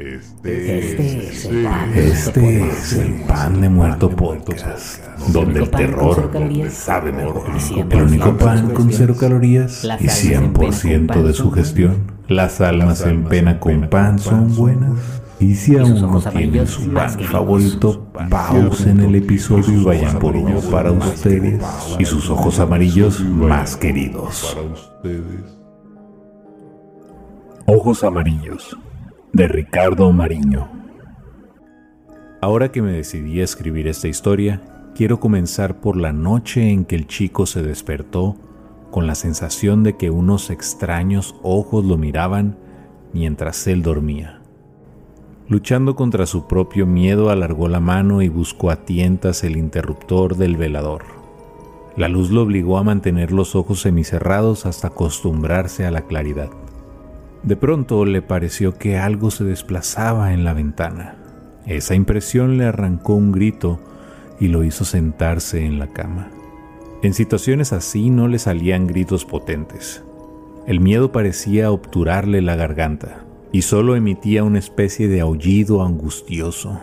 Este, este es el pan de muerto podcast, donde el terror sabe mejor. El único pan con cero calorías y 100% de su gestión. Las almas en pena con pan son buenas. Y si aún no tienen su pan favorito, pausen el episodio y vayan por uno para ustedes y sus ojos amarillos más queridos. Ojos amarillos de Ricardo Mariño. Ahora que me decidí a escribir esta historia, quiero comenzar por la noche en que el chico se despertó con la sensación de que unos extraños ojos lo miraban mientras él dormía. Luchando contra su propio miedo, alargó la mano y buscó a tientas el interruptor del velador. La luz lo obligó a mantener los ojos semicerrados hasta acostumbrarse a la claridad. De pronto le pareció que algo se desplazaba en la ventana. Esa impresión le arrancó un grito y lo hizo sentarse en la cama. En situaciones así no le salían gritos potentes. El miedo parecía obturarle la garganta y solo emitía una especie de aullido angustioso.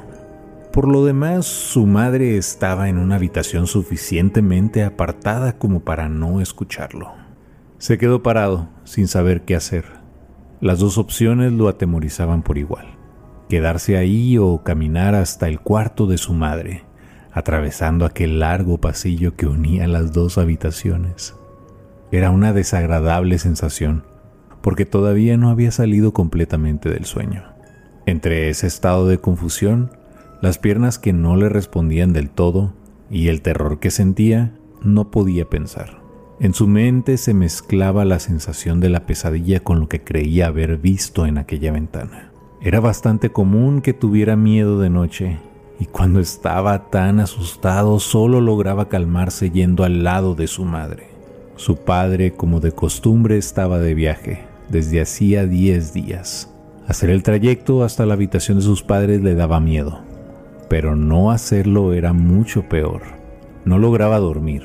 Por lo demás, su madre estaba en una habitación suficientemente apartada como para no escucharlo. Se quedó parado, sin saber qué hacer. Las dos opciones lo atemorizaban por igual. Quedarse ahí o caminar hasta el cuarto de su madre, atravesando aquel largo pasillo que unía las dos habitaciones. Era una desagradable sensación, porque todavía no había salido completamente del sueño. Entre ese estado de confusión, las piernas que no le respondían del todo y el terror que sentía, no podía pensar. En su mente se mezclaba la sensación de la pesadilla con lo que creía haber visto en aquella ventana. Era bastante común que tuviera miedo de noche, y cuando estaba tan asustado solo lograba calmarse yendo al lado de su madre. Su padre, como de costumbre, estaba de viaje desde hacía 10 días. Hacer el trayecto hasta la habitación de sus padres le daba miedo, pero no hacerlo era mucho peor. No lograba dormir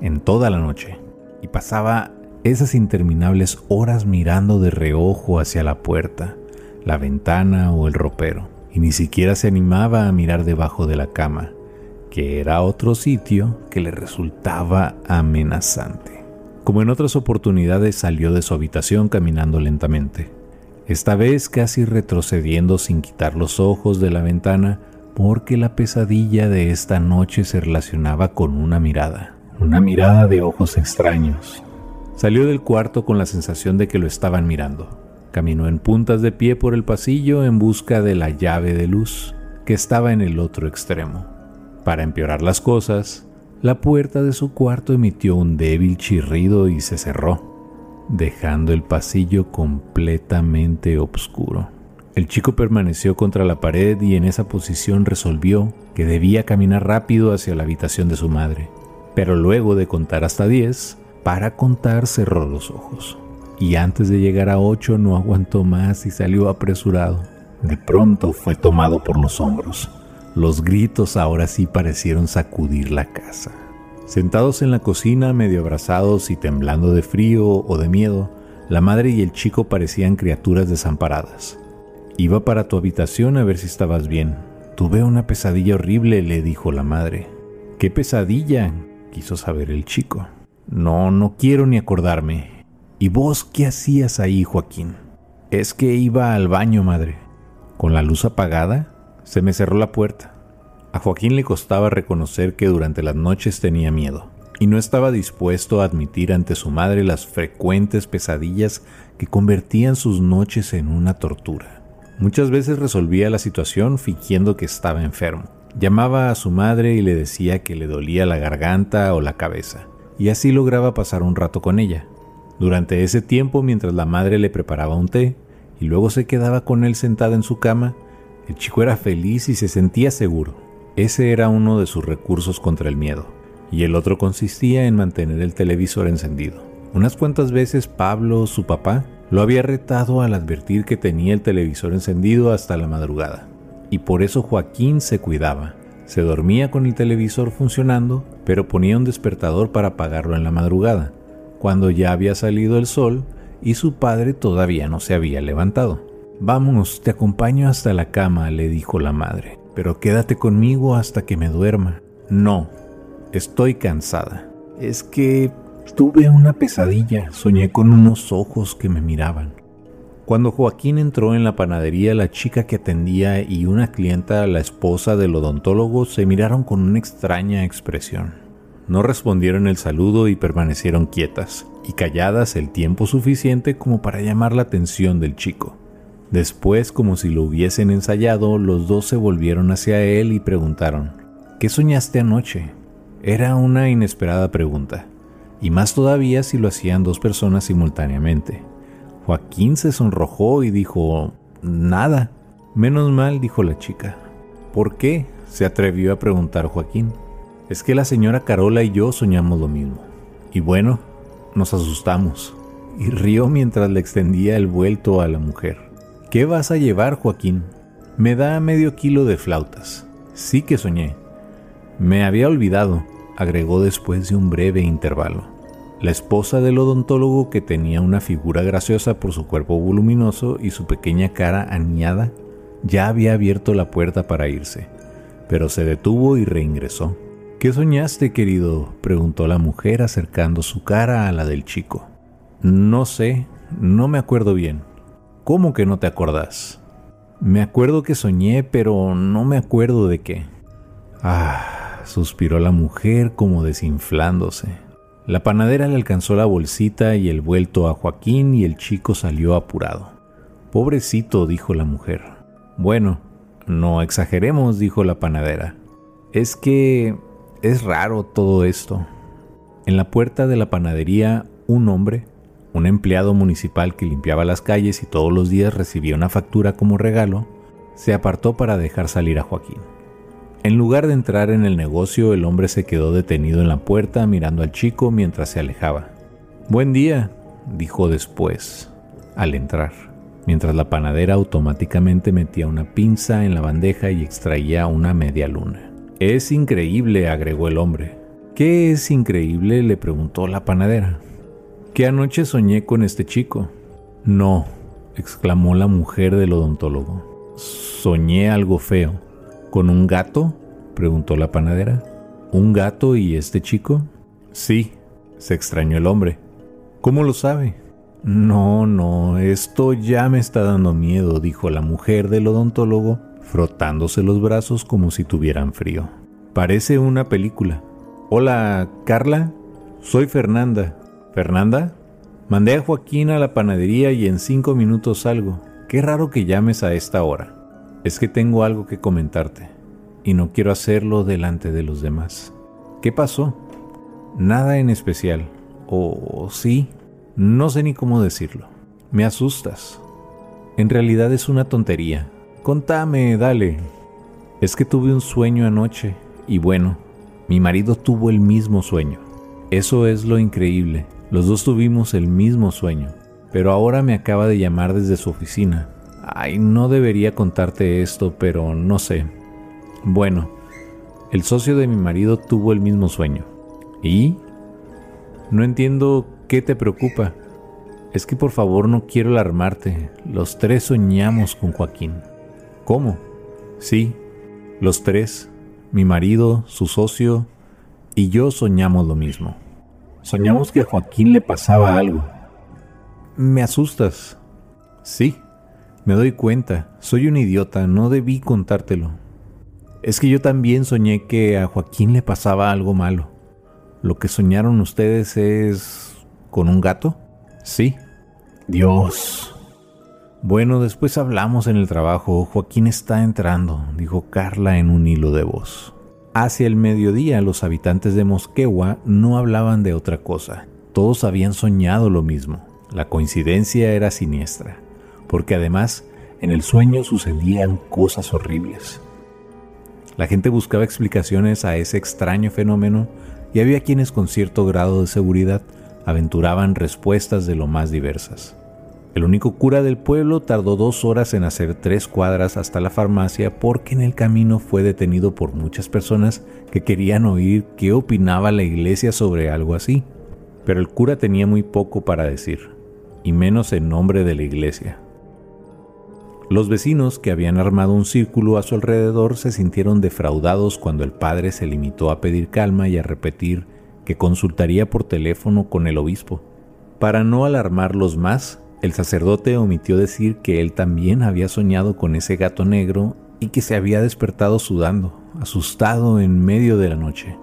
en toda la noche y pasaba esas interminables horas mirando de reojo hacia la puerta, la ventana o el ropero, y ni siquiera se animaba a mirar debajo de la cama, que era otro sitio que le resultaba amenazante. Como en otras oportunidades salió de su habitación caminando lentamente, esta vez casi retrocediendo sin quitar los ojos de la ventana porque la pesadilla de esta noche se relacionaba con una mirada una mirada de ojos extraños. Salió del cuarto con la sensación de que lo estaban mirando. Caminó en puntas de pie por el pasillo en busca de la llave de luz que estaba en el otro extremo. Para empeorar las cosas, la puerta de su cuarto emitió un débil chirrido y se cerró, dejando el pasillo completamente oscuro. El chico permaneció contra la pared y en esa posición resolvió que debía caminar rápido hacia la habitación de su madre pero luego de contar hasta 10, para contar cerró los ojos. Y antes de llegar a 8 no aguantó más y salió apresurado. De pronto fue tomado por los hombros. Los gritos ahora sí parecieron sacudir la casa. Sentados en la cocina, medio abrazados y temblando de frío o de miedo, la madre y el chico parecían criaturas desamparadas. Iba para tu habitación a ver si estabas bien. Tuve una pesadilla horrible, le dijo la madre. ¿Qué pesadilla? quiso saber el chico. No, no quiero ni acordarme. ¿Y vos qué hacías ahí, Joaquín? Es que iba al baño, madre. Con la luz apagada, se me cerró la puerta. A Joaquín le costaba reconocer que durante las noches tenía miedo, y no estaba dispuesto a admitir ante su madre las frecuentes pesadillas que convertían sus noches en una tortura. Muchas veces resolvía la situación fingiendo que estaba enfermo, Llamaba a su madre y le decía que le dolía la garganta o la cabeza, y así lograba pasar un rato con ella. Durante ese tiempo, mientras la madre le preparaba un té y luego se quedaba con él sentada en su cama, el chico era feliz y se sentía seguro. Ese era uno de sus recursos contra el miedo, y el otro consistía en mantener el televisor encendido. Unas cuantas veces Pablo, su papá, Lo había retado al advertir que tenía el televisor encendido hasta la madrugada, y por eso Joaquín se cuidaba. Se dormía con el televisor funcionando, pero ponía un despertador para apagarlo en la madrugada, cuando ya había salido el sol y su padre todavía no se había levantado. Vámonos, te acompaño hasta la cama, le dijo la madre, pero quédate conmigo hasta que me duerma. No, estoy cansada. Es que tuve una pesadilla, soñé con unos ojos que me miraban. Cuando Joaquín entró en la panadería, la chica que atendía y una clienta, la esposa del odontólogo, se miraron con una extraña expresión. No respondieron el saludo y permanecieron quietas y calladas el tiempo suficiente como para llamar la atención del chico. Después, como si lo hubiesen ensayado, los dos se volvieron hacia él y preguntaron, ¿Qué soñaste anoche? Era una inesperada pregunta, y más todavía si lo hacían dos personas simultáneamente. Joaquín se sonrojó y dijo, Nada. Menos mal, dijo la chica. ¿Por qué? se atrevió a preguntar Joaquín. Es que la señora Carola y yo soñamos lo mismo. Y bueno, nos asustamos. Y rió mientras le extendía el vuelto a la mujer. ¿Qué vas a llevar, Joaquín? Me da medio kilo de flautas. Sí que soñé. Me había olvidado, agregó después de un breve intervalo. La esposa del odontólogo, que tenía una figura graciosa por su cuerpo voluminoso y su pequeña cara aniada, ya había abierto la puerta para irse, pero se detuvo y reingresó. ¿Qué soñaste, querido? preguntó la mujer acercando su cara a la del chico. No sé, no me acuerdo bien. ¿Cómo que no te acordás? Me acuerdo que soñé, pero no me acuerdo de qué. Ah, suspiró la mujer como desinflándose. La panadera le alcanzó la bolsita y el vuelto a Joaquín y el chico salió apurado. Pobrecito, dijo la mujer. Bueno, no exageremos, dijo la panadera. Es que es raro todo esto. En la puerta de la panadería, un hombre, un empleado municipal que limpiaba las calles y todos los días recibía una factura como regalo, se apartó para dejar salir a Joaquín. En lugar de entrar en el negocio, el hombre se quedó detenido en la puerta mirando al chico mientras se alejaba. Buen día, dijo después, al entrar, mientras la panadera automáticamente metía una pinza en la bandeja y extraía una media luna. Es increíble, agregó el hombre. ¿Qué es increíble? le preguntó la panadera que anoche soñé con este chico. No, exclamó la mujer del odontólogo. Soñé algo feo. ¿Con un gato? preguntó la panadera. ¿Un gato y este chico? Sí, se extrañó el hombre. ¿Cómo lo sabe? No, no, esto ya me está dando miedo, dijo la mujer del odontólogo, frotándose los brazos como si tuvieran frío. Parece una película. Hola, Carla. Soy Fernanda. Fernanda, mandé a Joaquín a la panadería y en cinco minutos salgo. Qué raro que llames a esta hora. Es que tengo algo que comentarte y no quiero hacerlo delante de los demás. ¿Qué pasó? Nada en especial. O sí, no sé ni cómo decirlo. Me asustas. En realidad es una tontería. Contame, dale. Es que tuve un sueño anoche y bueno, mi marido tuvo el mismo sueño. Eso es lo increíble. Los dos tuvimos el mismo sueño, pero ahora me acaba de llamar desde su oficina. Ay, no debería contarte esto, pero no sé. Bueno, el socio de mi marido tuvo el mismo sueño. ¿Y? No entiendo qué te preocupa. Es que por favor no quiero alarmarte. Los tres soñamos con Joaquín. ¿Cómo? Sí, los tres, mi marido, su socio y yo soñamos lo mismo. Soñamos que a Joaquín le pasaba algo. Me asustas. Sí, me doy cuenta. Soy un idiota, no debí contártelo. Es que yo también soñé que a Joaquín le pasaba algo malo. ¿Lo que soñaron ustedes es... con un gato? Sí. Dios. Bueno, después hablamos en el trabajo. Joaquín está entrando, dijo Carla en un hilo de voz. Hacia el mediodía los habitantes de Mosquewa no hablaban de otra cosa. Todos habían soñado lo mismo. La coincidencia era siniestra, porque además en el sueño sucedían cosas horribles. La gente buscaba explicaciones a ese extraño fenómeno y había quienes con cierto grado de seguridad aventuraban respuestas de lo más diversas. El único cura del pueblo tardó dos horas en hacer tres cuadras hasta la farmacia porque en el camino fue detenido por muchas personas que querían oír qué opinaba la iglesia sobre algo así. Pero el cura tenía muy poco para decir, y menos en nombre de la iglesia. Los vecinos que habían armado un círculo a su alrededor se sintieron defraudados cuando el padre se limitó a pedir calma y a repetir que consultaría por teléfono con el obispo. Para no alarmarlos más, el sacerdote omitió decir que él también había soñado con ese gato negro y que se había despertado sudando, asustado en medio de la noche.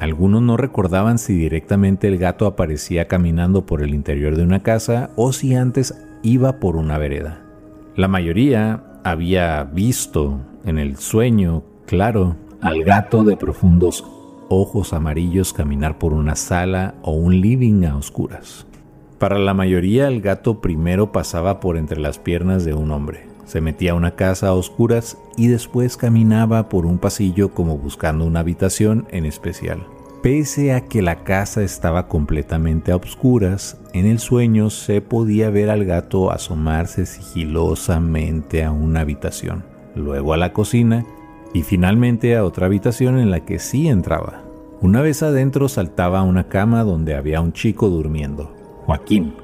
Algunos no recordaban si directamente el gato aparecía caminando por el interior de una casa o si antes iba por una vereda. La mayoría había visto en el sueño, claro, al gato de profundos ojos amarillos caminar por una sala o un living a oscuras. Para la mayoría el gato primero pasaba por entre las piernas de un hombre, se metía a una casa a oscuras y después caminaba por un pasillo como buscando una habitación en especial. Pese a que la casa estaba completamente a oscuras, en el sueño se podía ver al gato asomarse sigilosamente a una habitación, luego a la cocina y finalmente a otra habitación en la que sí entraba. Una vez adentro saltaba a una cama donde había un chico durmiendo. Joaquín.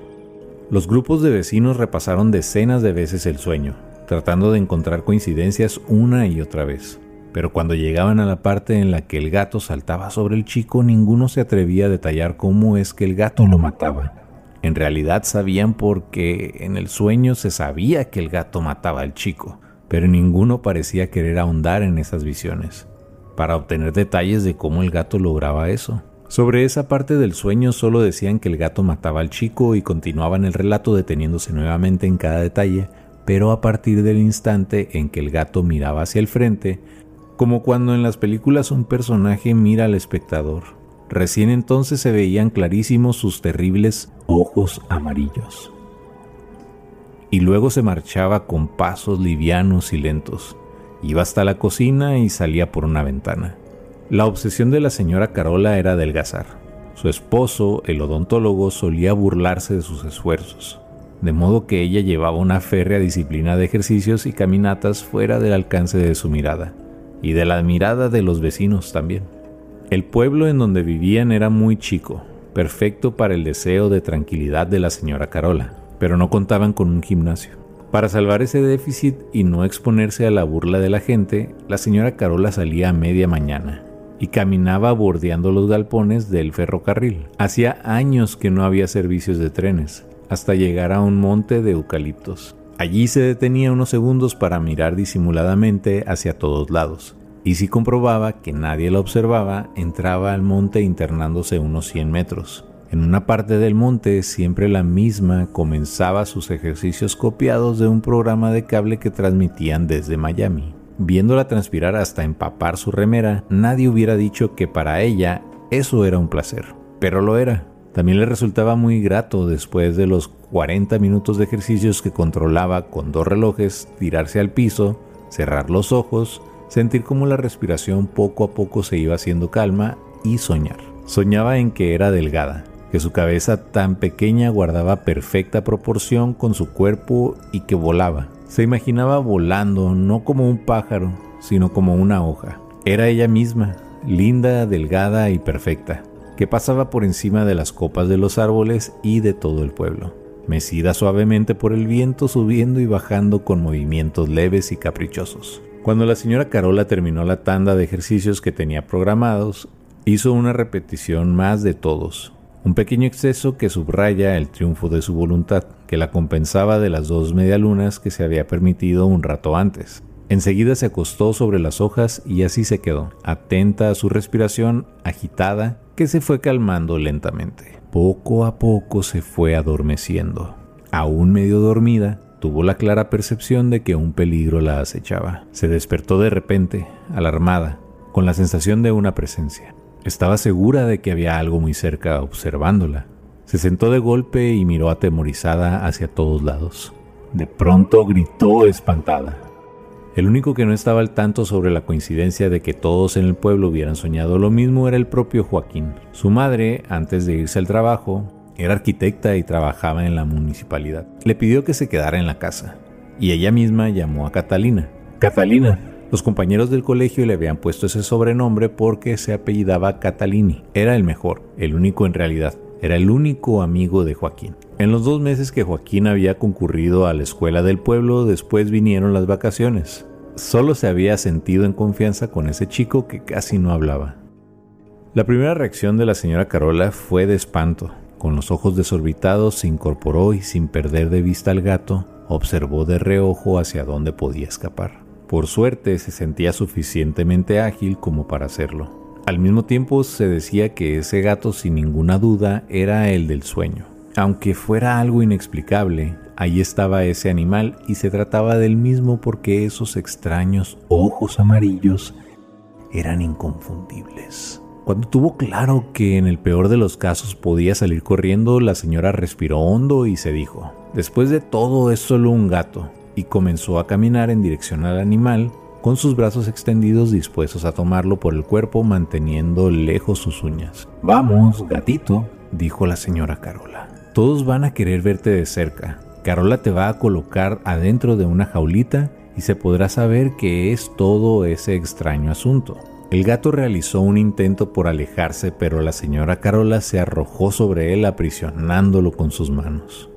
Los grupos de vecinos repasaron decenas de veces el sueño, tratando de encontrar coincidencias una y otra vez. Pero cuando llegaban a la parte en la que el gato saltaba sobre el chico, ninguno se atrevía a detallar cómo es que el gato lo mataba. En realidad sabían porque en el sueño se sabía que el gato mataba al chico, pero ninguno parecía querer ahondar en esas visiones, para obtener detalles de cómo el gato lograba eso. Sobre esa parte del sueño solo decían que el gato mataba al chico y continuaban el relato deteniéndose nuevamente en cada detalle, pero a partir del instante en que el gato miraba hacia el frente, como cuando en las películas un personaje mira al espectador. Recién entonces se veían clarísimos sus terribles ojos amarillos. Y luego se marchaba con pasos livianos y lentos. Iba hasta la cocina y salía por una ventana. La obsesión de la señora Carola era adelgazar. Su esposo, el odontólogo, solía burlarse de sus esfuerzos, de modo que ella llevaba una férrea disciplina de ejercicios y caminatas fuera del alcance de su mirada, y de la mirada de los vecinos también. El pueblo en donde vivían era muy chico, perfecto para el deseo de tranquilidad de la señora Carola, pero no contaban con un gimnasio. Para salvar ese déficit y no exponerse a la burla de la gente, la señora Carola salía a media mañana, y caminaba bordeando los galpones del ferrocarril. Hacía años que no había servicios de trenes, hasta llegar a un monte de eucaliptos. Allí se detenía unos segundos para mirar disimuladamente hacia todos lados, y si comprobaba que nadie la observaba, entraba al monte internándose unos 100 metros. En una parte del monte, siempre la misma, comenzaba sus ejercicios copiados de un programa de cable que transmitían desde Miami. Viéndola transpirar hasta empapar su remera, nadie hubiera dicho que para ella eso era un placer, pero lo era. También le resultaba muy grato después de los 40 minutos de ejercicios que controlaba con dos relojes, tirarse al piso, cerrar los ojos, sentir cómo la respiración poco a poco se iba haciendo calma y soñar. Soñaba en que era delgada, que su cabeza tan pequeña guardaba perfecta proporción con su cuerpo y que volaba, se imaginaba volando no como un pájaro, sino como una hoja. Era ella misma, linda, delgada y perfecta, que pasaba por encima de las copas de los árboles y de todo el pueblo, mecida suavemente por el viento subiendo y bajando con movimientos leves y caprichosos. Cuando la señora Carola terminó la tanda de ejercicios que tenía programados, hizo una repetición más de todos, un pequeño exceso que subraya el triunfo de su voluntad, que la compensaba de las dos medialunas que se había permitido un rato antes. Enseguida se acostó sobre las hojas y así se quedó, atenta a su respiración agitada que se fue calmando lentamente. Poco a poco se fue adormeciendo. Aún medio dormida, tuvo la clara percepción de que un peligro la acechaba. Se despertó de repente, alarmada, con la sensación de una presencia. Estaba segura de que había algo muy cerca observándola. Se sentó de golpe y miró atemorizada hacia todos lados. De pronto gritó espantada. El único que no estaba al tanto sobre la coincidencia de que todos en el pueblo hubieran soñado lo mismo era el propio Joaquín. Su madre, antes de irse al trabajo, Era arquitecta y trabajaba en la municipalidad. Le pidió que se quedara en la casa y ella misma llamó a Catalina. Catalina. Los compañeros del colegio le habían puesto ese sobrenombre porque se apellidaba Catalini. Era el mejor, el único en realidad. Era el único amigo de Joaquín. En los dos meses que Joaquín había concurrido a la escuela del pueblo, después vinieron las vacaciones. Solo se había sentido en confianza con ese chico que casi no hablaba. La primera reacción de la señora Carola fue de espanto. Con los ojos desorbitados se incorporó y sin perder de vista al gato, observó de reojo hacia dónde podía escapar. Por suerte se sentía suficientemente ágil como para hacerlo. Al mismo tiempo se decía que ese gato sin ninguna duda era el del sueño. Aunque fuera algo inexplicable, ahí estaba ese animal y se trataba del mismo porque esos extraños ojos amarillos eran inconfundibles. Cuando tuvo claro que en el peor de los casos podía salir corriendo, la señora respiró hondo y se dijo, después de todo es solo un gato, y comenzó a caminar en dirección al animal, con sus brazos extendidos dispuestos a tomarlo por el cuerpo manteniendo lejos sus uñas. Vamos, gatito, dijo la señora Carola. Todos van a querer verte de cerca. Carola te va a colocar adentro de una jaulita y se podrá saber qué es todo ese extraño asunto. El gato realizó un intento por alejarse, pero la señora Carola se arrojó sobre él aprisionándolo con sus manos.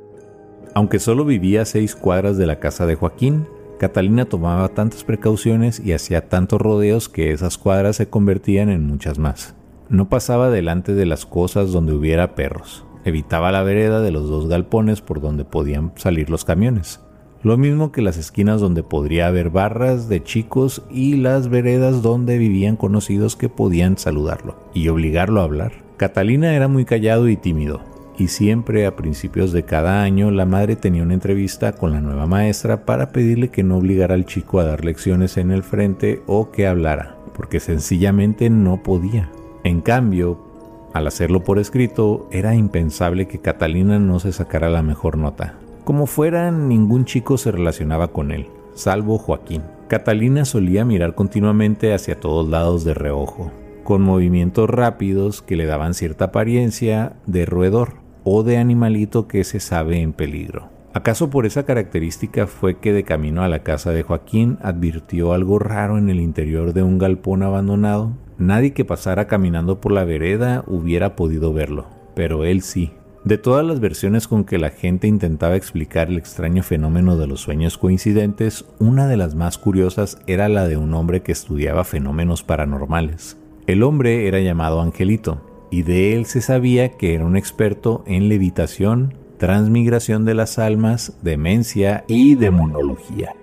Aunque solo vivía a seis cuadras de la casa de Joaquín, Catalina tomaba tantas precauciones y hacía tantos rodeos que esas cuadras se convertían en muchas más. No pasaba delante de las cosas donde hubiera perros. Evitaba la vereda de los dos galpones por donde podían salir los camiones. Lo mismo que las esquinas donde podría haber barras de chicos y las veredas donde vivían conocidos que podían saludarlo y obligarlo a hablar. Catalina era muy callado y tímido, y siempre a principios de cada año la madre tenía una entrevista con la nueva maestra para pedirle que no obligara al chico a dar lecciones en el frente o que hablara, porque sencillamente no podía. En cambio, al hacerlo por escrito, era impensable que Catalina no se sacara la mejor nota. Como fuera, ningún chico se relacionaba con él, salvo Joaquín. Catalina solía mirar continuamente hacia todos lados de reojo, con movimientos rápidos que le daban cierta apariencia de roedor o de animalito que se sabe en peligro. ¿Acaso por esa característica fue que de camino a la casa de Joaquín advirtió algo raro en el interior de un galpón abandonado? Nadie que pasara caminando por la vereda hubiera podido verlo, pero él sí. De todas las versiones con que la gente intentaba explicar el extraño fenómeno de los sueños coincidentes, una de las más curiosas era la de un hombre que estudiaba fenómenos paranormales. El hombre era llamado Angelito, y de él se sabía que era un experto en levitación, transmigración de las almas, demencia y demonología.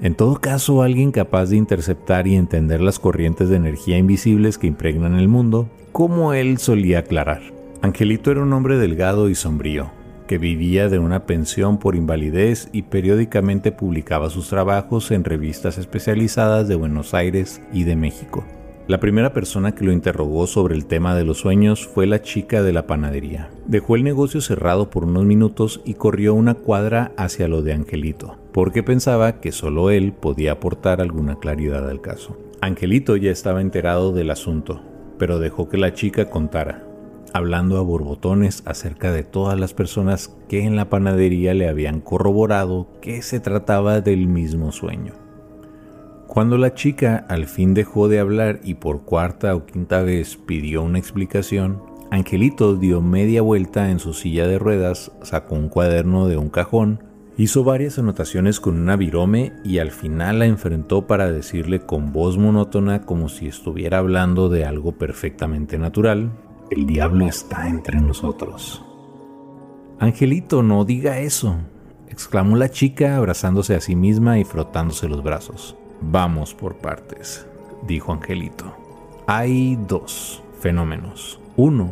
En todo caso, alguien capaz de interceptar y entender las corrientes de energía invisibles que impregnan el mundo, como él solía aclarar. Angelito era un hombre delgado y sombrío, que vivía de una pensión por invalidez y periódicamente publicaba sus trabajos en revistas especializadas de Buenos Aires y de México. La primera persona que lo interrogó sobre el tema de los sueños fue la chica de la panadería. Dejó el negocio cerrado por unos minutos y corrió una cuadra hacia lo de Angelito, porque pensaba que solo él podía aportar alguna claridad al caso. Angelito ya estaba enterado del asunto, pero dejó que la chica contara hablando a borbotones acerca de todas las personas que en la panadería le habían corroborado que se trataba del mismo sueño. Cuando la chica al fin dejó de hablar y por cuarta o quinta vez pidió una explicación, Angelito dio media vuelta en su silla de ruedas, sacó un cuaderno de un cajón, hizo varias anotaciones con una virome y al final la enfrentó para decirle con voz monótona como si estuviera hablando de algo perfectamente natural, el diablo está entre nosotros. Angelito, no diga eso, exclamó la chica abrazándose a sí misma y frotándose los brazos. Vamos por partes, dijo Angelito. Hay dos fenómenos. Uno,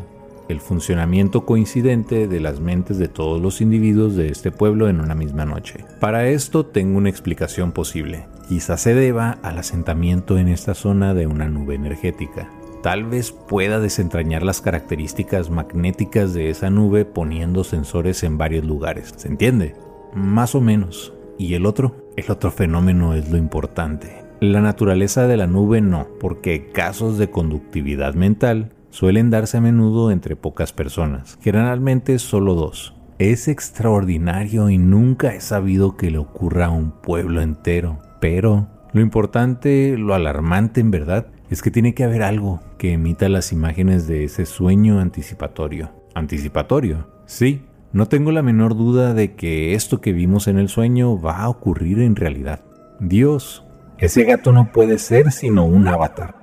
el funcionamiento coincidente de las mentes de todos los individuos de este pueblo en una misma noche. Para esto tengo una explicación posible. Quizás se deba al asentamiento en esta zona de una nube energética tal vez pueda desentrañar las características magnéticas de esa nube poniendo sensores en varios lugares. ¿Se entiende? Más o menos. ¿Y el otro? El otro fenómeno es lo importante. La naturaleza de la nube no, porque casos de conductividad mental suelen darse a menudo entre pocas personas, generalmente solo dos. Es extraordinario y nunca he sabido que le ocurra a un pueblo entero, pero lo importante, lo alarmante en verdad, es que tiene que haber algo que emita las imágenes de ese sueño anticipatorio. ¿Anticipatorio? Sí, no tengo la menor duda de que esto que vimos en el sueño va a ocurrir en realidad. Dios, ese gato no puede ser sino un avatar.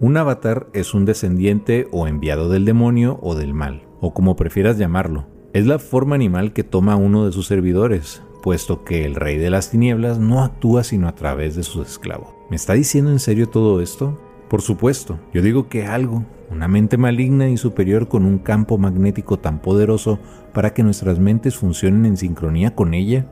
Un avatar es un descendiente o enviado del demonio o del mal, o como prefieras llamarlo. Es la forma animal que toma uno de sus servidores, puesto que el rey de las tinieblas no actúa sino a través de sus esclavos. ¿Me está diciendo en serio todo esto? Por supuesto, yo digo que algo, una mente maligna y superior con un campo magnético tan poderoso para que nuestras mentes funcionen en sincronía con ella,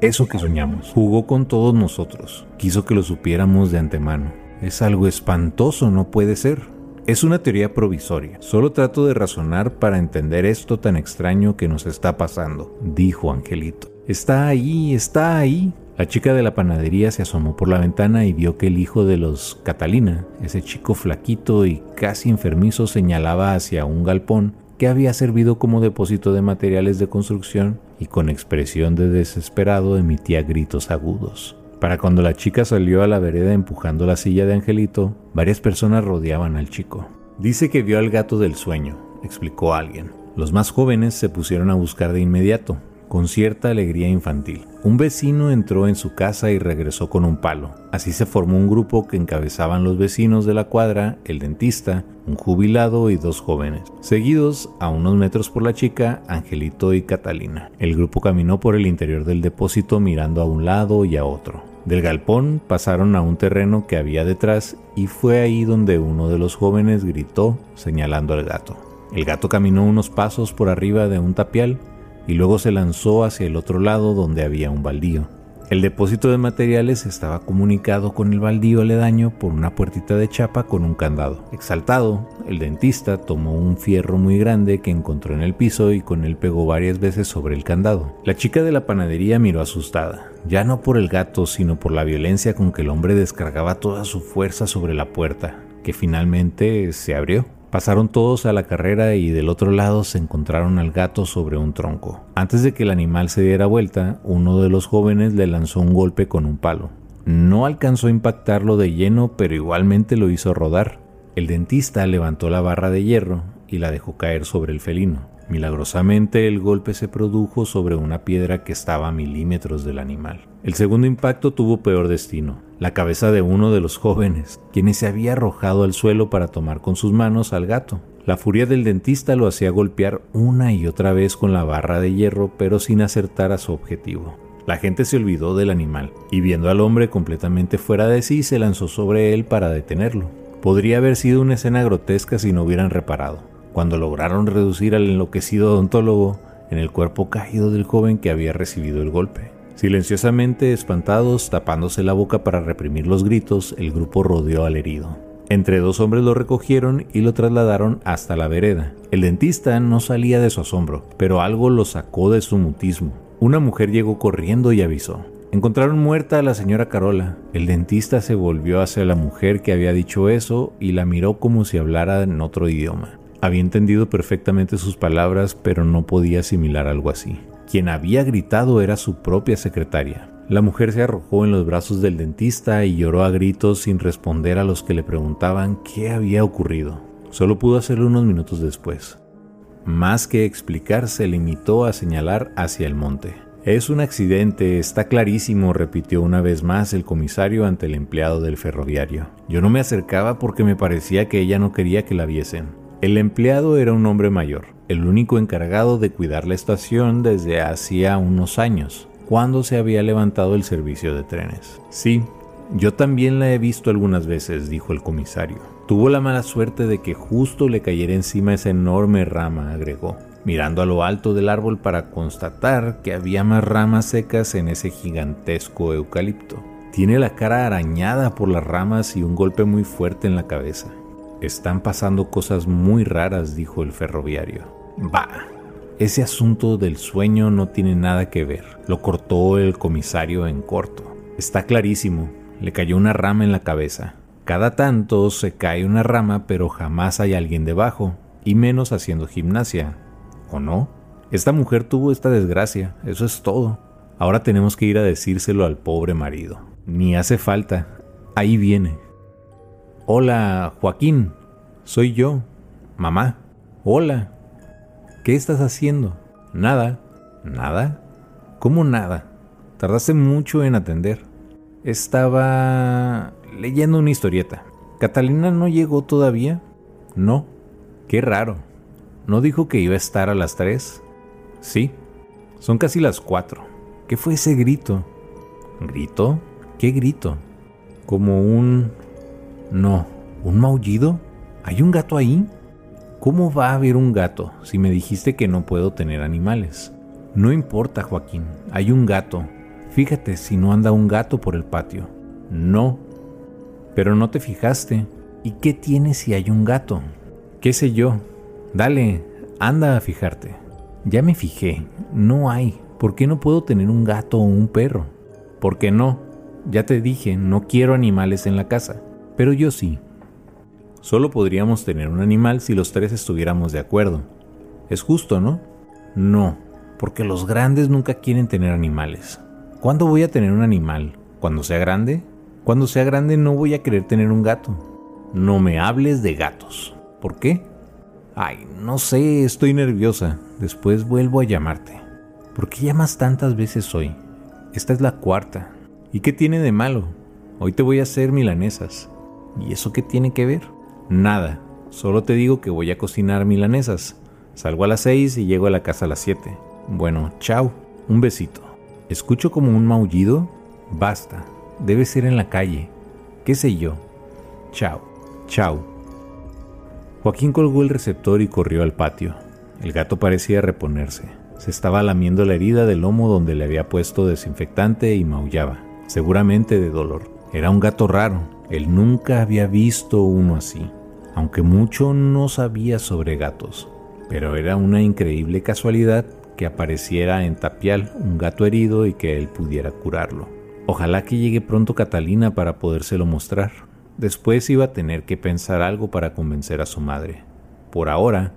eso que soñamos, jugó con todos nosotros, quiso que lo supiéramos de antemano. Es algo espantoso, no puede ser. Es una teoría provisoria. Solo trato de razonar para entender esto tan extraño que nos está pasando, dijo Angelito. Está ahí, está ahí. La chica de la panadería se asomó por la ventana y vio que el hijo de los Catalina, ese chico flaquito y casi enfermizo, señalaba hacia un galpón que había servido como depósito de materiales de construcción y con expresión de desesperado emitía gritos agudos. Para cuando la chica salió a la vereda empujando la silla de Angelito, varias personas rodeaban al chico. Dice que vio al gato del sueño, explicó alguien. Los más jóvenes se pusieron a buscar de inmediato, con cierta alegría infantil. Un vecino entró en su casa y regresó con un palo. Así se formó un grupo que encabezaban los vecinos de la cuadra, el dentista, un jubilado y dos jóvenes. Seguidos, a unos metros por la chica, Angelito y Catalina. El grupo caminó por el interior del depósito mirando a un lado y a otro. Del galpón pasaron a un terreno que había detrás y fue ahí donde uno de los jóvenes gritó señalando al gato. El gato caminó unos pasos por arriba de un tapial y luego se lanzó hacia el otro lado donde había un baldío. El depósito de materiales estaba comunicado con el baldío aledaño por una puertita de chapa con un candado. Exaltado, el dentista tomó un fierro muy grande que encontró en el piso y con él pegó varias veces sobre el candado. La chica de la panadería miró asustada, ya no por el gato, sino por la violencia con que el hombre descargaba toda su fuerza sobre la puerta, que finalmente se abrió. Pasaron todos a la carrera y del otro lado se encontraron al gato sobre un tronco. Antes de que el animal se diera vuelta, uno de los jóvenes le lanzó un golpe con un palo. No alcanzó a impactarlo de lleno, pero igualmente lo hizo rodar. El dentista levantó la barra de hierro y la dejó caer sobre el felino. Milagrosamente el golpe se produjo sobre una piedra que estaba a milímetros del animal. El segundo impacto tuvo peor destino, la cabeza de uno de los jóvenes, quien se había arrojado al suelo para tomar con sus manos al gato. La furia del dentista lo hacía golpear una y otra vez con la barra de hierro, pero sin acertar a su objetivo. La gente se olvidó del animal y viendo al hombre completamente fuera de sí se lanzó sobre él para detenerlo. Podría haber sido una escena grotesca si no hubieran reparado cuando lograron reducir al enloquecido odontólogo en el cuerpo caído del joven que había recibido el golpe. Silenciosamente espantados, tapándose la boca para reprimir los gritos, el grupo rodeó al herido. Entre dos hombres lo recogieron y lo trasladaron hasta la vereda. El dentista no salía de su asombro, pero algo lo sacó de su mutismo. Una mujer llegó corriendo y avisó. Encontraron muerta a la señora Carola. El dentista se volvió hacia la mujer que había dicho eso y la miró como si hablara en otro idioma. Había entendido perfectamente sus palabras, pero no podía asimilar algo así. Quien había gritado era su propia secretaria. La mujer se arrojó en los brazos del dentista y lloró a gritos sin responder a los que le preguntaban qué había ocurrido. Solo pudo hacerlo unos minutos después. Más que explicar, se limitó a señalar hacia el monte. Es un accidente, está clarísimo, repitió una vez más el comisario ante el empleado del ferroviario. Yo no me acercaba porque me parecía que ella no quería que la viesen. El empleado era un hombre mayor, el único encargado de cuidar la estación desde hacía unos años, cuando se había levantado el servicio de trenes. Sí, yo también la he visto algunas veces, dijo el comisario. Tuvo la mala suerte de que justo le cayera encima esa enorme rama, agregó, mirando a lo alto del árbol para constatar que había más ramas secas en ese gigantesco eucalipto. Tiene la cara arañada por las ramas y un golpe muy fuerte en la cabeza. Están pasando cosas muy raras, dijo el ferroviario. Bah, ese asunto del sueño no tiene nada que ver, lo cortó el comisario en corto. Está clarísimo, le cayó una rama en la cabeza. Cada tanto se cae una rama, pero jamás hay alguien debajo, y menos haciendo gimnasia. ¿O no? Esta mujer tuvo esta desgracia, eso es todo. Ahora tenemos que ir a decírselo al pobre marido. Ni hace falta, ahí viene. Hola, Joaquín, soy yo, mamá. Hola, ¿qué estás haciendo? Nada, nada. ¿Cómo nada? Tardaste mucho en atender. Estaba leyendo una historieta. ¿Catalina no llegó todavía? No. Qué raro. ¿No dijo que iba a estar a las tres? Sí. Son casi las cuatro. ¿Qué fue ese grito? ¿Grito? ¿Qué grito? Como un... No, ¿un maullido? ¿Hay un gato ahí? ¿Cómo va a haber un gato si me dijiste que no puedo tener animales? No importa, Joaquín, hay un gato. Fíjate si no anda un gato por el patio. No. Pero no te fijaste. ¿Y qué tiene si hay un gato? ¿Qué sé yo? Dale, anda a fijarte. Ya me fijé, no hay. ¿Por qué no puedo tener un gato o un perro? ¿Por qué no? Ya te dije, no quiero animales en la casa. Pero yo sí. Solo podríamos tener un animal si los tres estuviéramos de acuerdo. Es justo, ¿no? No, porque los grandes nunca quieren tener animales. ¿Cuándo voy a tener un animal? ¿Cuando sea grande? Cuando sea grande no voy a querer tener un gato. No me hables de gatos. ¿Por qué? Ay, no sé, estoy nerviosa. Después vuelvo a llamarte. ¿Por qué llamas tantas veces hoy? Esta es la cuarta. ¿Y qué tiene de malo? Hoy te voy a hacer milanesas. ¿Y eso qué tiene que ver? Nada. Solo te digo que voy a cocinar milanesas. Salgo a las seis y llego a la casa a las siete. Bueno, chao. Un besito. Escucho como un maullido. Basta. Debe ser en la calle. ¿Qué sé yo? Chao. Chao. Joaquín colgó el receptor y corrió al patio. El gato parecía reponerse. Se estaba lamiendo la herida del lomo donde le había puesto desinfectante y maullaba, seguramente de dolor. Era un gato raro, él nunca había visto uno así, aunque mucho no sabía sobre gatos. Pero era una increíble casualidad que apareciera en Tapial un gato herido y que él pudiera curarlo. Ojalá que llegue pronto Catalina para podérselo mostrar. Después iba a tener que pensar algo para convencer a su madre. Por ahora,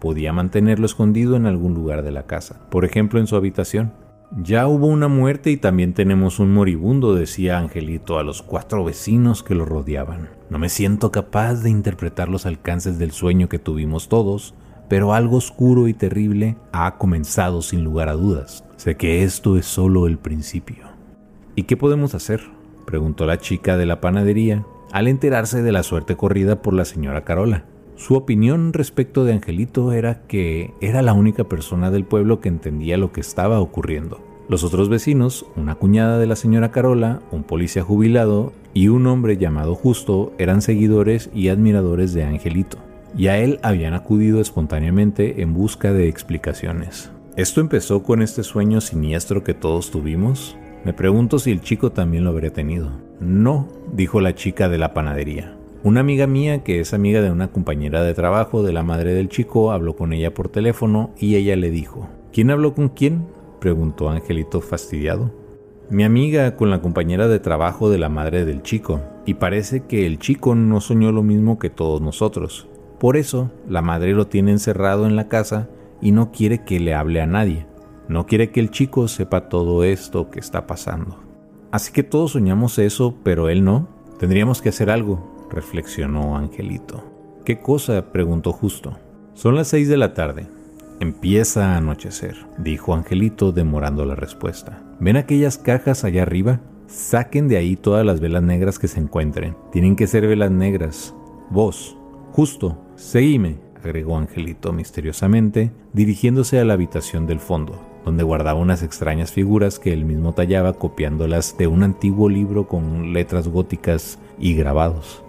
podía mantenerlo escondido en algún lugar de la casa, por ejemplo en su habitación. Ya hubo una muerte y también tenemos un moribundo, decía Angelito a los cuatro vecinos que lo rodeaban. No me siento capaz de interpretar los alcances del sueño que tuvimos todos, pero algo oscuro y terrible ha comenzado sin lugar a dudas. Sé que esto es solo el principio. ¿Y qué podemos hacer? preguntó la chica de la panadería al enterarse de la suerte corrida por la señora Carola. Su opinión respecto de Angelito era que era la única persona del pueblo que entendía lo que estaba ocurriendo. Los otros vecinos, una cuñada de la señora Carola, un policía jubilado y un hombre llamado Justo eran seguidores y admiradores de Angelito, y a él habían acudido espontáneamente en busca de explicaciones. ¿Esto empezó con este sueño siniestro que todos tuvimos? Me pregunto si el chico también lo habría tenido. No, dijo la chica de la panadería. Una amiga mía, que es amiga de una compañera de trabajo de la madre del chico, habló con ella por teléfono y ella le dijo, ¿Quién habló con quién? preguntó Angelito fastidiado. Mi amiga con la compañera de trabajo de la madre del chico, y parece que el chico no soñó lo mismo que todos nosotros. Por eso, la madre lo tiene encerrado en la casa y no quiere que le hable a nadie. No quiere que el chico sepa todo esto que está pasando. Así que todos soñamos eso, pero él no. Tendríamos que hacer algo, reflexionó Angelito. ¿Qué cosa? preguntó Justo. Son las seis de la tarde. Empieza a anochecer, dijo Angelito demorando la respuesta. ¿Ven aquellas cajas allá arriba? Saquen de ahí todas las velas negras que se encuentren. Tienen que ser velas negras. Vos, justo, seguime, agregó Angelito misteriosamente, dirigiéndose a la habitación del fondo, donde guardaba unas extrañas figuras que él mismo tallaba copiándolas de un antiguo libro con letras góticas y grabados.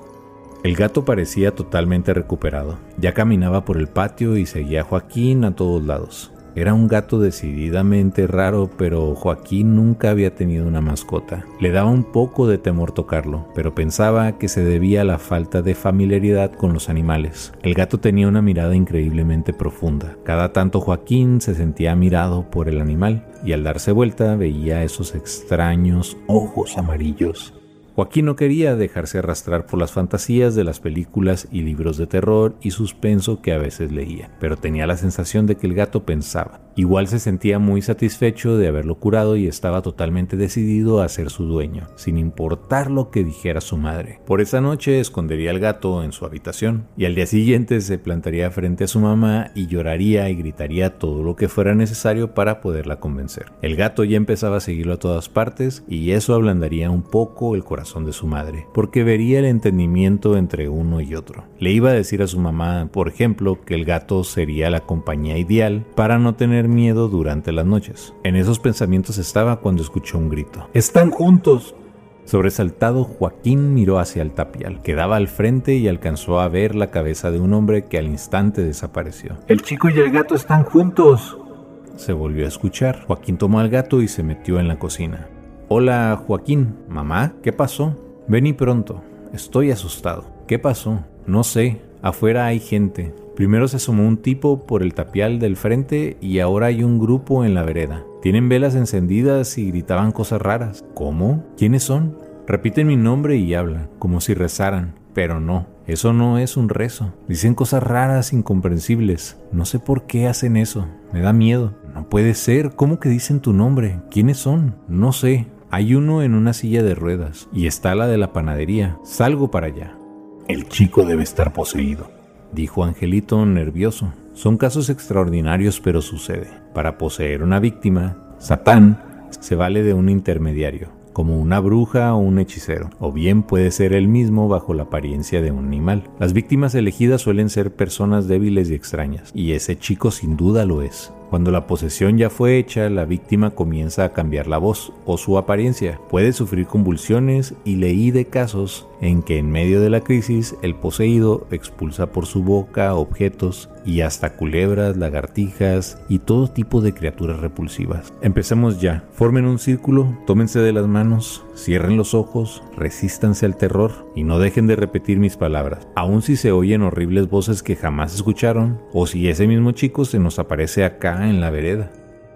El gato parecía totalmente recuperado. Ya caminaba por el patio y seguía a Joaquín a todos lados. Era un gato decididamente raro, pero Joaquín nunca había tenido una mascota. Le daba un poco de temor tocarlo, pero pensaba que se debía a la falta de familiaridad con los animales. El gato tenía una mirada increíblemente profunda. Cada tanto Joaquín se sentía mirado por el animal y al darse vuelta veía esos extraños ojos amarillos Joaquín no quería dejarse arrastrar por las fantasías de las películas y libros de terror y suspenso que a veces leía, pero tenía la sensación de que el gato pensaba. Igual se sentía muy satisfecho de haberlo curado y estaba totalmente decidido a ser su dueño, sin importar lo que dijera su madre. Por esa noche escondería al gato en su habitación y al día siguiente se plantaría frente a su mamá y lloraría y gritaría todo lo que fuera necesario para poderla convencer. El gato ya empezaba a seguirlo a todas partes y eso ablandaría un poco el corazón de su madre, porque vería el entendimiento entre uno y otro. Le iba a decir a su mamá, por ejemplo, que el gato sería la compañía ideal para no tener miedo durante las noches. En esos pensamientos estaba cuando escuchó un grito. ¡Están juntos! Sobresaltado, Joaquín miró hacia el tapial, que daba al frente y alcanzó a ver la cabeza de un hombre que al instante desapareció. El chico y el gato están juntos. Se volvió a escuchar. Joaquín tomó al gato y se metió en la cocina. Hola Joaquín, mamá, ¿qué pasó? Vení pronto, estoy asustado. ¿Qué pasó? No sé, afuera hay gente. Primero se asomó un tipo por el tapial del frente y ahora hay un grupo en la vereda. Tienen velas encendidas y gritaban cosas raras. ¿Cómo? ¿Quiénes son? Repiten mi nombre y hablan, como si rezaran, pero no, eso no es un rezo. Dicen cosas raras, incomprensibles. No sé por qué hacen eso. Me da miedo. No puede ser. ¿Cómo que dicen tu nombre? ¿Quiénes son? No sé. Hay uno en una silla de ruedas y está la de la panadería. Salgo para allá. El chico debe estar poseído, dijo Angelito nervioso. Son casos extraordinarios, pero sucede. Para poseer una víctima, Satán se vale de un intermediario, como una bruja o un hechicero, o bien puede ser él mismo bajo la apariencia de un animal. Las víctimas elegidas suelen ser personas débiles y extrañas, y ese chico sin duda lo es. Cuando la posesión ya fue hecha, la víctima comienza a cambiar la voz o su apariencia. Puede sufrir convulsiones y leí de casos en que en medio de la crisis el poseído expulsa por su boca objetos y hasta culebras, lagartijas y todo tipo de criaturas repulsivas. Empecemos ya. Formen un círculo, tómense de las manos, cierren los ojos, resístanse al terror y no dejen de repetir mis palabras. Aun si se oyen horribles voces que jamás escucharon o si ese mismo chico se nos aparece acá en la vereda.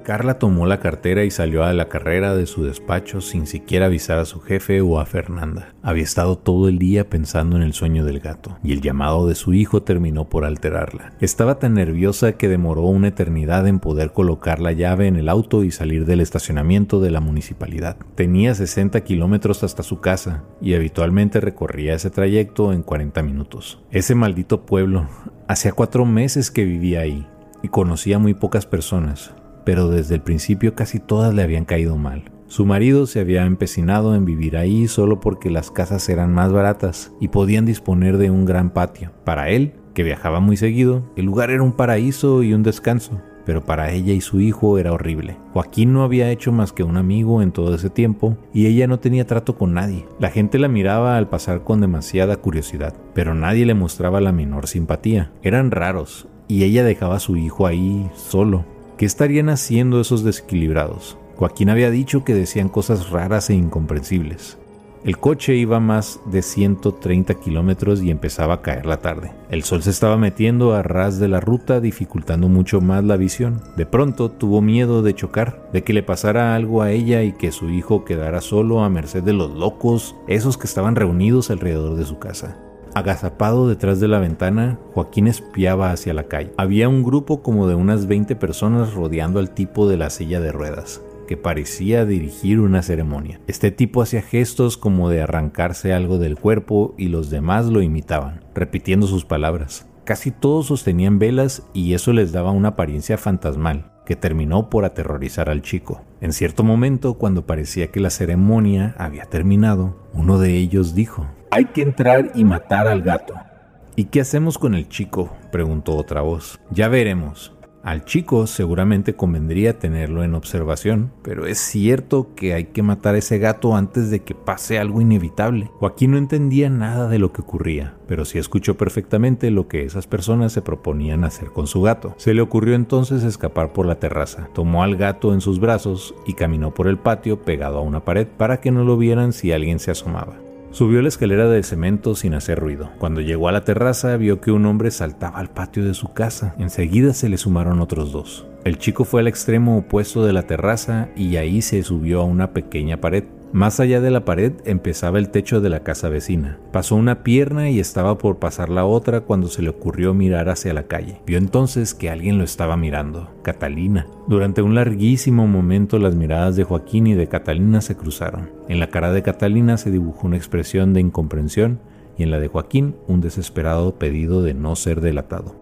Carla tomó la cartera y salió a la carrera de su despacho sin siquiera avisar a su jefe o a Fernanda. Había estado todo el día pensando en el sueño del gato, y el llamado de su hijo terminó por alterarla. Estaba tan nerviosa que demoró una eternidad en poder colocar la llave en el auto y salir del estacionamiento de la municipalidad. Tenía 60 kilómetros hasta su casa, y habitualmente recorría ese trayecto en 40 minutos. Ese maldito pueblo, hacía cuatro meses que vivía ahí, y conocía muy pocas personas pero desde el principio casi todas le habían caído mal. Su marido se había empecinado en vivir ahí solo porque las casas eran más baratas y podían disponer de un gran patio. Para él, que viajaba muy seguido, el lugar era un paraíso y un descanso, pero para ella y su hijo era horrible. Joaquín no había hecho más que un amigo en todo ese tiempo y ella no tenía trato con nadie. La gente la miraba al pasar con demasiada curiosidad, pero nadie le mostraba la menor simpatía. Eran raros y ella dejaba a su hijo ahí solo ¿Qué estarían haciendo esos desequilibrados? Joaquín había dicho que decían cosas raras e incomprensibles. El coche iba más de 130 kilómetros y empezaba a caer la tarde. El sol se estaba metiendo a ras de la ruta, dificultando mucho más la visión. De pronto tuvo miedo de chocar, de que le pasara algo a ella y que su hijo quedara solo a merced de los locos, esos que estaban reunidos alrededor de su casa. Agazapado detrás de la ventana, Joaquín espiaba hacia la calle. Había un grupo como de unas 20 personas rodeando al tipo de la silla de ruedas, que parecía dirigir una ceremonia. Este tipo hacía gestos como de arrancarse algo del cuerpo y los demás lo imitaban, repitiendo sus palabras. Casi todos sostenían velas y eso les daba una apariencia fantasmal que terminó por aterrorizar al chico. En cierto momento, cuando parecía que la ceremonia había terminado, uno de ellos dijo, hay que entrar y matar al gato. ¿Y qué hacemos con el chico? preguntó otra voz. Ya veremos. Al chico seguramente convendría tenerlo en observación, pero es cierto que hay que matar a ese gato antes de que pase algo inevitable. Joaquín no entendía nada de lo que ocurría, pero sí escuchó perfectamente lo que esas personas se proponían hacer con su gato. Se le ocurrió entonces escapar por la terraza, tomó al gato en sus brazos y caminó por el patio pegado a una pared para que no lo vieran si alguien se asomaba. Subió la escalera de cemento sin hacer ruido. Cuando llegó a la terraza vio que un hombre saltaba al patio de su casa. Enseguida se le sumaron otros dos. El chico fue al extremo opuesto de la terraza y ahí se subió a una pequeña pared. Más allá de la pared empezaba el techo de la casa vecina. Pasó una pierna y estaba por pasar la otra cuando se le ocurrió mirar hacia la calle. Vio entonces que alguien lo estaba mirando, Catalina. Durante un larguísimo momento las miradas de Joaquín y de Catalina se cruzaron. En la cara de Catalina se dibujó una expresión de incomprensión y en la de Joaquín un desesperado pedido de no ser delatado.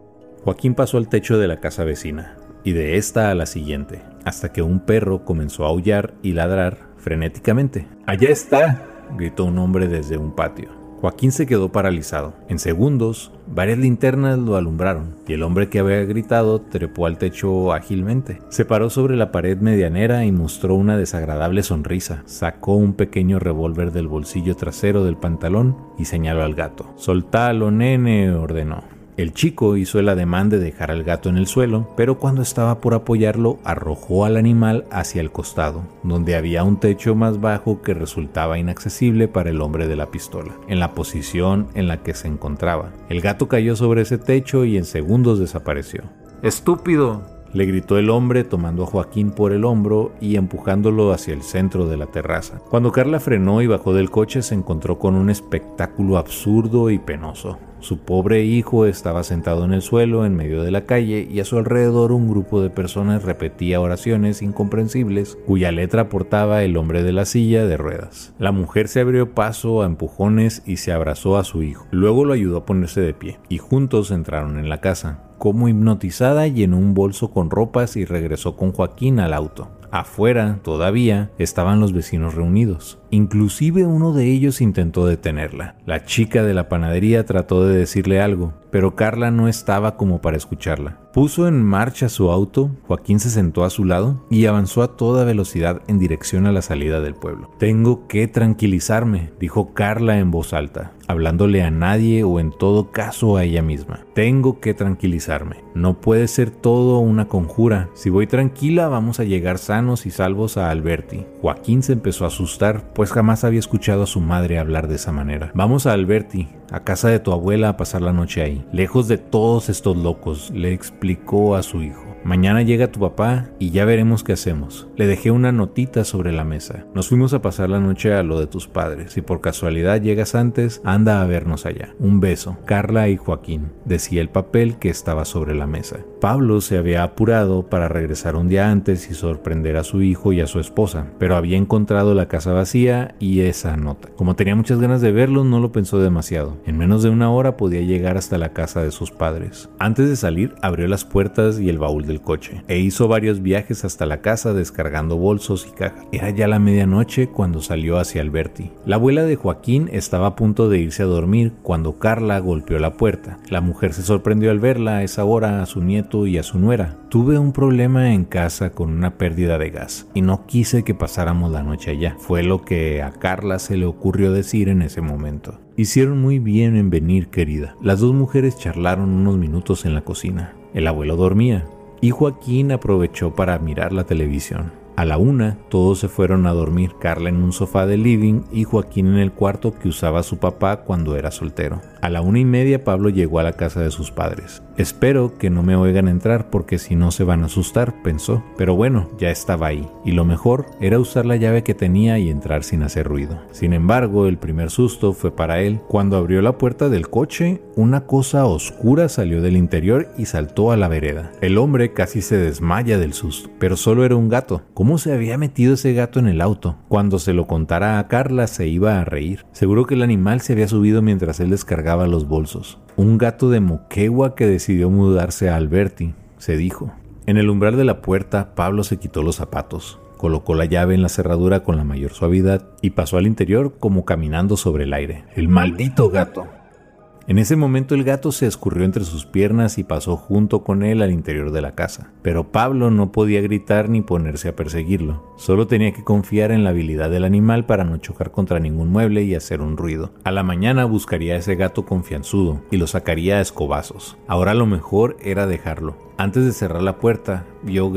Joaquín pasó al techo de la casa vecina y de esta a la siguiente, hasta que un perro comenzó a aullar y ladrar frenéticamente. Allá está, gritó un hombre desde un patio. Joaquín se quedó paralizado. En segundos, varias linternas lo alumbraron y el hombre que había gritado trepó al techo ágilmente. Se paró sobre la pared medianera y mostró una desagradable sonrisa. Sacó un pequeño revólver del bolsillo trasero del pantalón y señaló al gato. Soltalo, nene, ordenó. El chico hizo el ademán de dejar al gato en el suelo, pero cuando estaba por apoyarlo arrojó al animal hacia el costado, donde había un techo más bajo que resultaba inaccesible para el hombre de la pistola, en la posición en la que se encontraba. El gato cayó sobre ese techo y en segundos desapareció. ¡Estúpido! le gritó el hombre tomando a Joaquín por el hombro y empujándolo hacia el centro de la terraza. Cuando Carla frenó y bajó del coche se encontró con un espectáculo absurdo y penoso. Su pobre hijo estaba sentado en el suelo en medio de la calle y a su alrededor un grupo de personas repetía oraciones incomprensibles cuya letra portaba el hombre de la silla de ruedas. La mujer se abrió paso a empujones y se abrazó a su hijo. Luego lo ayudó a ponerse de pie y juntos entraron en la casa. Como hipnotizada llenó un bolso con ropas y regresó con Joaquín al auto. Afuera, todavía, estaban los vecinos reunidos. Inclusive uno de ellos intentó detenerla. La chica de la panadería trató de decirle algo, pero Carla no estaba como para escucharla. Puso en marcha su auto, Joaquín se sentó a su lado y avanzó a toda velocidad en dirección a la salida del pueblo. Tengo que tranquilizarme, dijo Carla en voz alta, hablándole a nadie o en todo caso a ella misma. Tengo que tranquilizarme. No puede ser todo una conjura. Si voy tranquila vamos a llegar sanos y salvos a Alberti. Joaquín se empezó a asustar, pues jamás había escuchado a su madre hablar de esa manera. Vamos a Alberti, a casa de tu abuela a pasar la noche ahí, lejos de todos estos locos, le explicó a su hijo. Mañana llega tu papá y ya veremos qué hacemos. Le dejé una notita sobre la mesa. Nos fuimos a pasar la noche a lo de tus padres. Si por casualidad llegas antes, anda a vernos allá. Un beso. Carla y Joaquín, decía el papel que estaba sobre la mesa. Pablo se había apurado para regresar un día antes y sorprender a su hijo y a su esposa, pero había encontrado la casa vacía y esa nota. Como tenía muchas ganas de verlo, no lo pensó demasiado. En menos de una hora podía llegar hasta la casa de sus padres. Antes de salir, abrió las puertas y el baúl del coche e hizo varios viajes hasta la casa descargando bolsos y cajas. Era ya la medianoche cuando salió hacia Alberti. La abuela de Joaquín estaba a punto de irse a dormir cuando Carla golpeó la puerta. La mujer se sorprendió al verla a esa hora a su nieto y a su nuera. Tuve un problema en casa con una pérdida de gas y no quise que pasáramos la noche allá. Fue lo que a Carla se le ocurrió decir en ese momento. Hicieron muy bien en venir, querida. Las dos mujeres charlaron unos minutos en la cocina. El abuelo dormía y Joaquín aprovechó para mirar la televisión. A la una, todos se fueron a dormir, Carla en un sofá de living y Joaquín en el cuarto que usaba su papá cuando era soltero. A la una y media Pablo llegó a la casa de sus padres. Espero que no me oigan entrar porque si no se van a asustar, pensó. Pero bueno, ya estaba ahí, y lo mejor era usar la llave que tenía y entrar sin hacer ruido. Sin embargo, el primer susto fue para él. Cuando abrió la puerta del coche, una cosa oscura salió del interior y saltó a la vereda. El hombre casi se desmaya del susto, pero solo era un gato. ¿Cómo se había metido ese gato en el auto? Cuando se lo contara a Carla se iba a reír. Seguro que el animal se había subido mientras él descargaba los bolsos. Un gato de Moquegua que decidió mudarse a Alberti, se dijo. En el umbral de la puerta, Pablo se quitó los zapatos, colocó la llave en la cerradura con la mayor suavidad y pasó al interior como caminando sobre el aire. El maldito gato. En ese momento el gato se escurrió entre sus piernas y pasó junto con él al interior de la casa. Pero Pablo no podía gritar ni ponerse a perseguirlo. Solo tenía que confiar en la habilidad del animal para no chocar contra ningún mueble y hacer un ruido. A la mañana buscaría a ese gato confianzudo y lo sacaría a escobazos. Ahora lo mejor era dejarlo. Antes de cerrar la puerta, vio,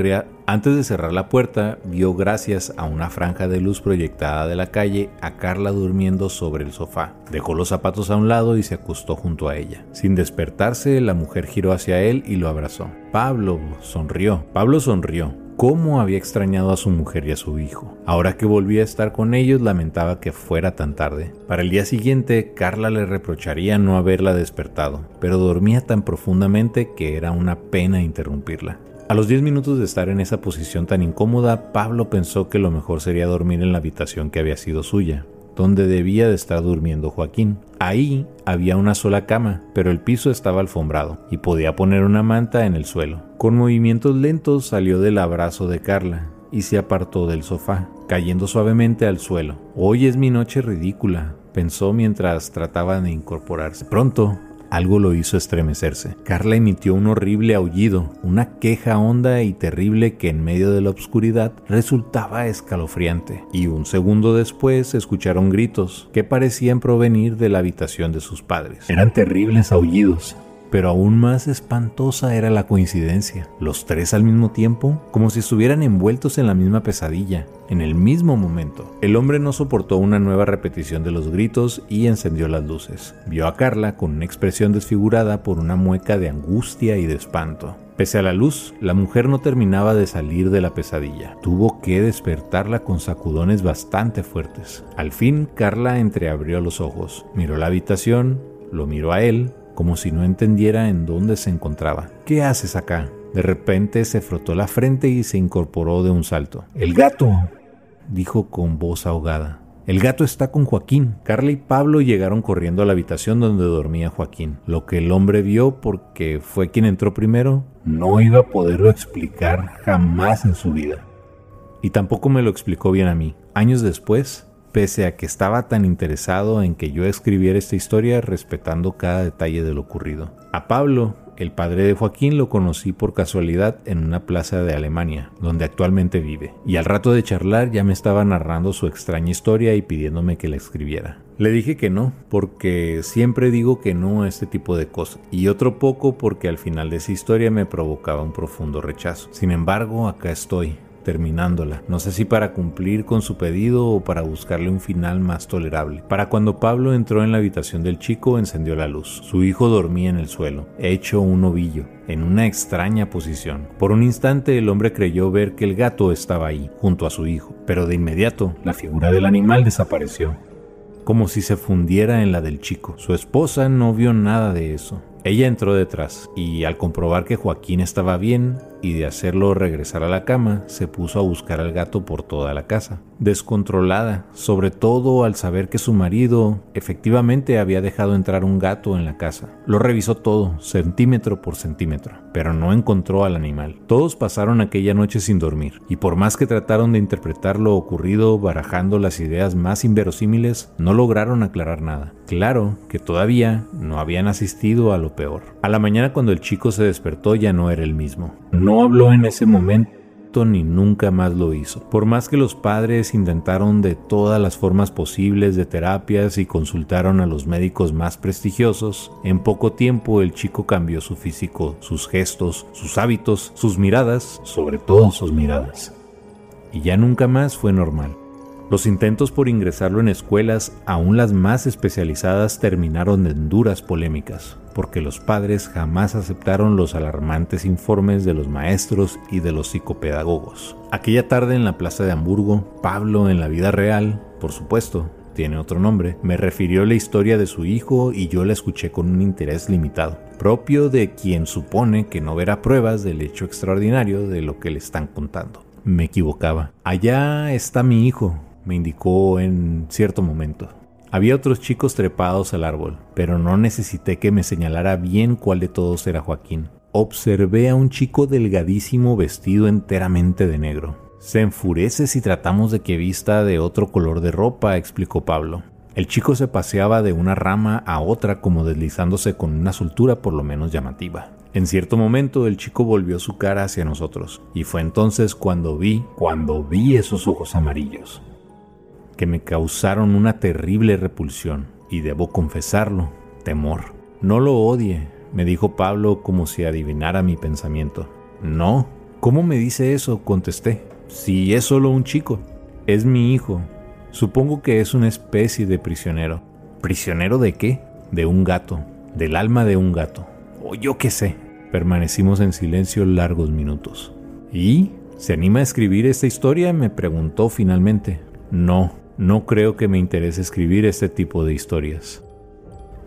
antes de cerrar la puerta, vio gracias a una franja de luz proyectada de la calle a Carla durmiendo sobre el sofá. Dejó los zapatos a un lado y se acostó junto a ella. Sin despertarse, la mujer giró hacia él y lo abrazó. Pablo sonrió. Pablo sonrió cómo había extrañado a su mujer y a su hijo. Ahora que volvía a estar con ellos, lamentaba que fuera tan tarde. Para el día siguiente, Carla le reprocharía no haberla despertado, pero dormía tan profundamente que era una pena interrumpirla. A los 10 minutos de estar en esa posición tan incómoda, Pablo pensó que lo mejor sería dormir en la habitación que había sido suya, donde debía de estar durmiendo Joaquín. Ahí había una sola cama, pero el piso estaba alfombrado y podía poner una manta en el suelo. Con movimientos lentos salió del abrazo de Carla y se apartó del sofá, cayendo suavemente al suelo. Hoy es mi noche ridícula, pensó mientras trataba de incorporarse. Pronto algo lo hizo estremecerse. Carla emitió un horrible aullido, una queja honda y terrible que en medio de la oscuridad resultaba escalofriante. Y un segundo después escucharon gritos que parecían provenir de la habitación de sus padres. Eran terribles aullidos, pero aún más espantosa era la coincidencia. Los tres al mismo tiempo, como si estuvieran envueltos en la misma pesadilla, en el mismo momento. El hombre no soportó una nueva repetición de los gritos y encendió las luces. Vio a Carla con una expresión desfigurada por una mueca de angustia y de espanto. Pese a la luz, la mujer no terminaba de salir de la pesadilla. Tuvo que despertarla con sacudones bastante fuertes. Al fin, Carla entreabrió los ojos, miró la habitación, lo miró a él, como si no entendiera en dónde se encontraba. ¿Qué haces acá? De repente se frotó la frente y se incorporó de un salto. El gato, dijo con voz ahogada. El gato está con Joaquín. Carla y Pablo llegaron corriendo a la habitación donde dormía Joaquín. Lo que el hombre vio, porque fue quien entró primero, no iba a poderlo explicar jamás en su vida. Y tampoco me lo explicó bien a mí. Años después, pese a que estaba tan interesado en que yo escribiera esta historia respetando cada detalle de lo ocurrido. A Pablo, el padre de Joaquín, lo conocí por casualidad en una plaza de Alemania, donde actualmente vive, y al rato de charlar ya me estaba narrando su extraña historia y pidiéndome que la escribiera. Le dije que no, porque siempre digo que no a este tipo de cosas, y otro poco porque al final de esa historia me provocaba un profundo rechazo. Sin embargo, acá estoy, terminándola. No sé si para cumplir con su pedido o para buscarle un final más tolerable. Para cuando Pablo entró en la habitación del chico, encendió la luz. Su hijo dormía en el suelo, hecho un ovillo, en una extraña posición. Por un instante el hombre creyó ver que el gato estaba ahí, junto a su hijo, pero de inmediato la figura del animal desapareció. Como si se fundiera en la del chico. Su esposa no vio nada de eso. Ella entró detrás y al comprobar que Joaquín estaba bien y de hacerlo regresar a la cama, se puso a buscar al gato por toda la casa, descontrolada, sobre todo al saber que su marido efectivamente había dejado entrar un gato en la casa. Lo revisó todo, centímetro por centímetro, pero no encontró al animal. Todos pasaron aquella noche sin dormir, y por más que trataron de interpretar lo ocurrido barajando las ideas más inverosímiles, no lograron aclarar nada. Claro que todavía no habían asistido a lo peor. A la mañana cuando el chico se despertó ya no era el mismo. No habló en ese momento ni nunca más lo hizo. Por más que los padres intentaron de todas las formas posibles de terapias y consultaron a los médicos más prestigiosos, en poco tiempo el chico cambió su físico, sus gestos, sus hábitos, sus miradas, sobre todo sus miradas. Y ya nunca más fue normal. Los intentos por ingresarlo en escuelas, aún las más especializadas, terminaron en duras polémicas, porque los padres jamás aceptaron los alarmantes informes de los maestros y de los psicopedagogos. Aquella tarde en la plaza de Hamburgo, Pablo en la vida real, por supuesto, tiene otro nombre, me refirió la historia de su hijo y yo la escuché con un interés limitado, propio de quien supone que no verá pruebas del hecho extraordinario de lo que le están contando. Me equivocaba. Allá está mi hijo, me indicó en cierto momento. Había otros chicos trepados al árbol, pero no necesité que me señalara bien cuál de todos era Joaquín. Observé a un chico delgadísimo vestido enteramente de negro. Se enfurece si tratamos de que vista de otro color de ropa, explicó Pablo. El chico se paseaba de una rama a otra como deslizándose con una soltura por lo menos llamativa. En cierto momento el chico volvió su cara hacia nosotros, y fue entonces cuando vi, cuando vi esos ojos amarillos que me causaron una terrible repulsión, y debo confesarlo, temor. No lo odie, me dijo Pablo como si adivinara mi pensamiento. No, ¿cómo me dice eso? contesté. Si es solo un chico, es mi hijo. Supongo que es una especie de prisionero. ¿Prisionero de qué? De un gato, del alma de un gato. O yo qué sé. Permanecimos en silencio largos minutos. ¿Y? ¿Se anima a escribir esta historia? me preguntó finalmente. No, no creo que me interese escribir este tipo de historias.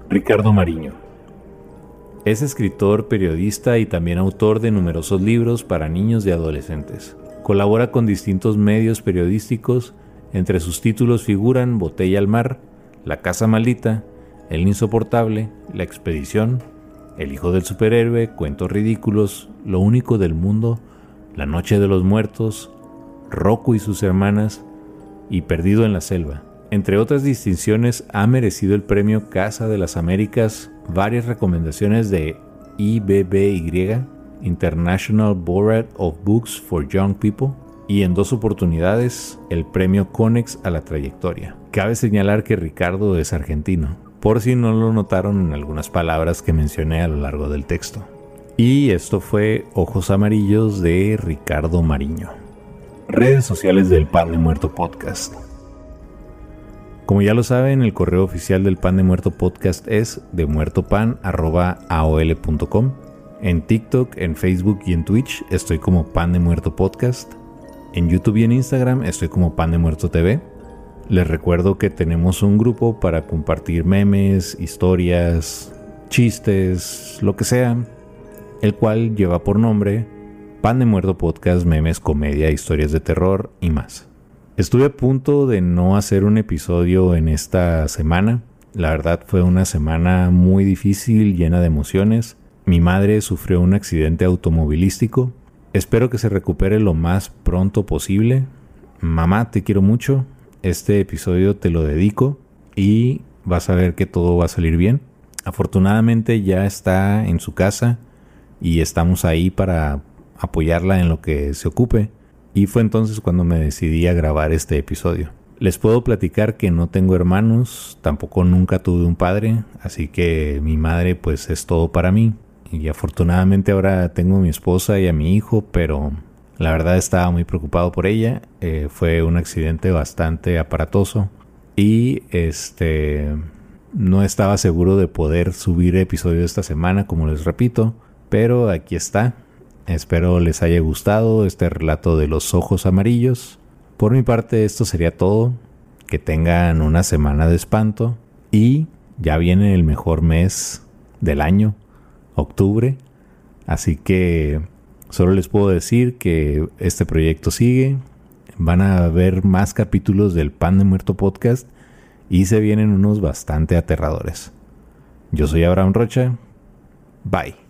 Ricardo Mariño. Es escritor, periodista y también autor de numerosos libros para niños y adolescentes. Colabora con distintos medios periodísticos, entre sus títulos figuran Botella al Mar, La Casa Maldita, El Insoportable, La Expedición, El Hijo del Superhéroe, Cuentos Ridículos, Lo Único del Mundo, La Noche de los Muertos, Rocco y sus hermanas y Perdido en la Selva. Entre otras distinciones, ha merecido el premio Casa de las Américas, varias recomendaciones de IBBY, International Board of Books for Young People, y en dos oportunidades el premio Conex a la trayectoria. Cabe señalar que Ricardo es argentino, por si no lo notaron en algunas palabras que mencioné a lo largo del texto. Y esto fue Ojos Amarillos de Ricardo Mariño. Redes sociales del Pan de Muerto Podcast. Como ya lo saben, el correo oficial del Pan de Muerto Podcast es demuertopan.aol.com. En TikTok, en Facebook y en Twitch estoy como Pan de Muerto Podcast. En YouTube y en Instagram estoy como Pan de Muerto TV. Les recuerdo que tenemos un grupo para compartir memes, historias, chistes, lo que sea, el cual lleva por nombre Pan de Muerto Podcast, memes, comedia, historias de terror y más. Estuve a punto de no hacer un episodio en esta semana. La verdad fue una semana muy difícil, llena de emociones. Mi madre sufrió un accidente automovilístico. Espero que se recupere lo más pronto posible. Mamá, te quiero mucho. Este episodio te lo dedico y vas a ver que todo va a salir bien. Afortunadamente ya está en su casa y estamos ahí para apoyarla en lo que se ocupe. Y fue entonces cuando me decidí a grabar este episodio. Les puedo platicar que no tengo hermanos, tampoco nunca tuve un padre, así que mi madre pues es todo para mí. Y afortunadamente ahora tengo a mi esposa y a mi hijo, pero la verdad estaba muy preocupado por ella. Eh, fue un accidente bastante aparatoso y este no estaba seguro de poder subir episodio esta semana, como les repito, pero aquí está. Espero les haya gustado este relato de los ojos amarillos. Por mi parte esto sería todo. Que tengan una semana de espanto y ya viene el mejor mes del año, octubre. Así que solo les puedo decir que este proyecto sigue. Van a haber más capítulos del Pan de Muerto podcast y se vienen unos bastante aterradores. Yo soy Abraham Rocha. Bye.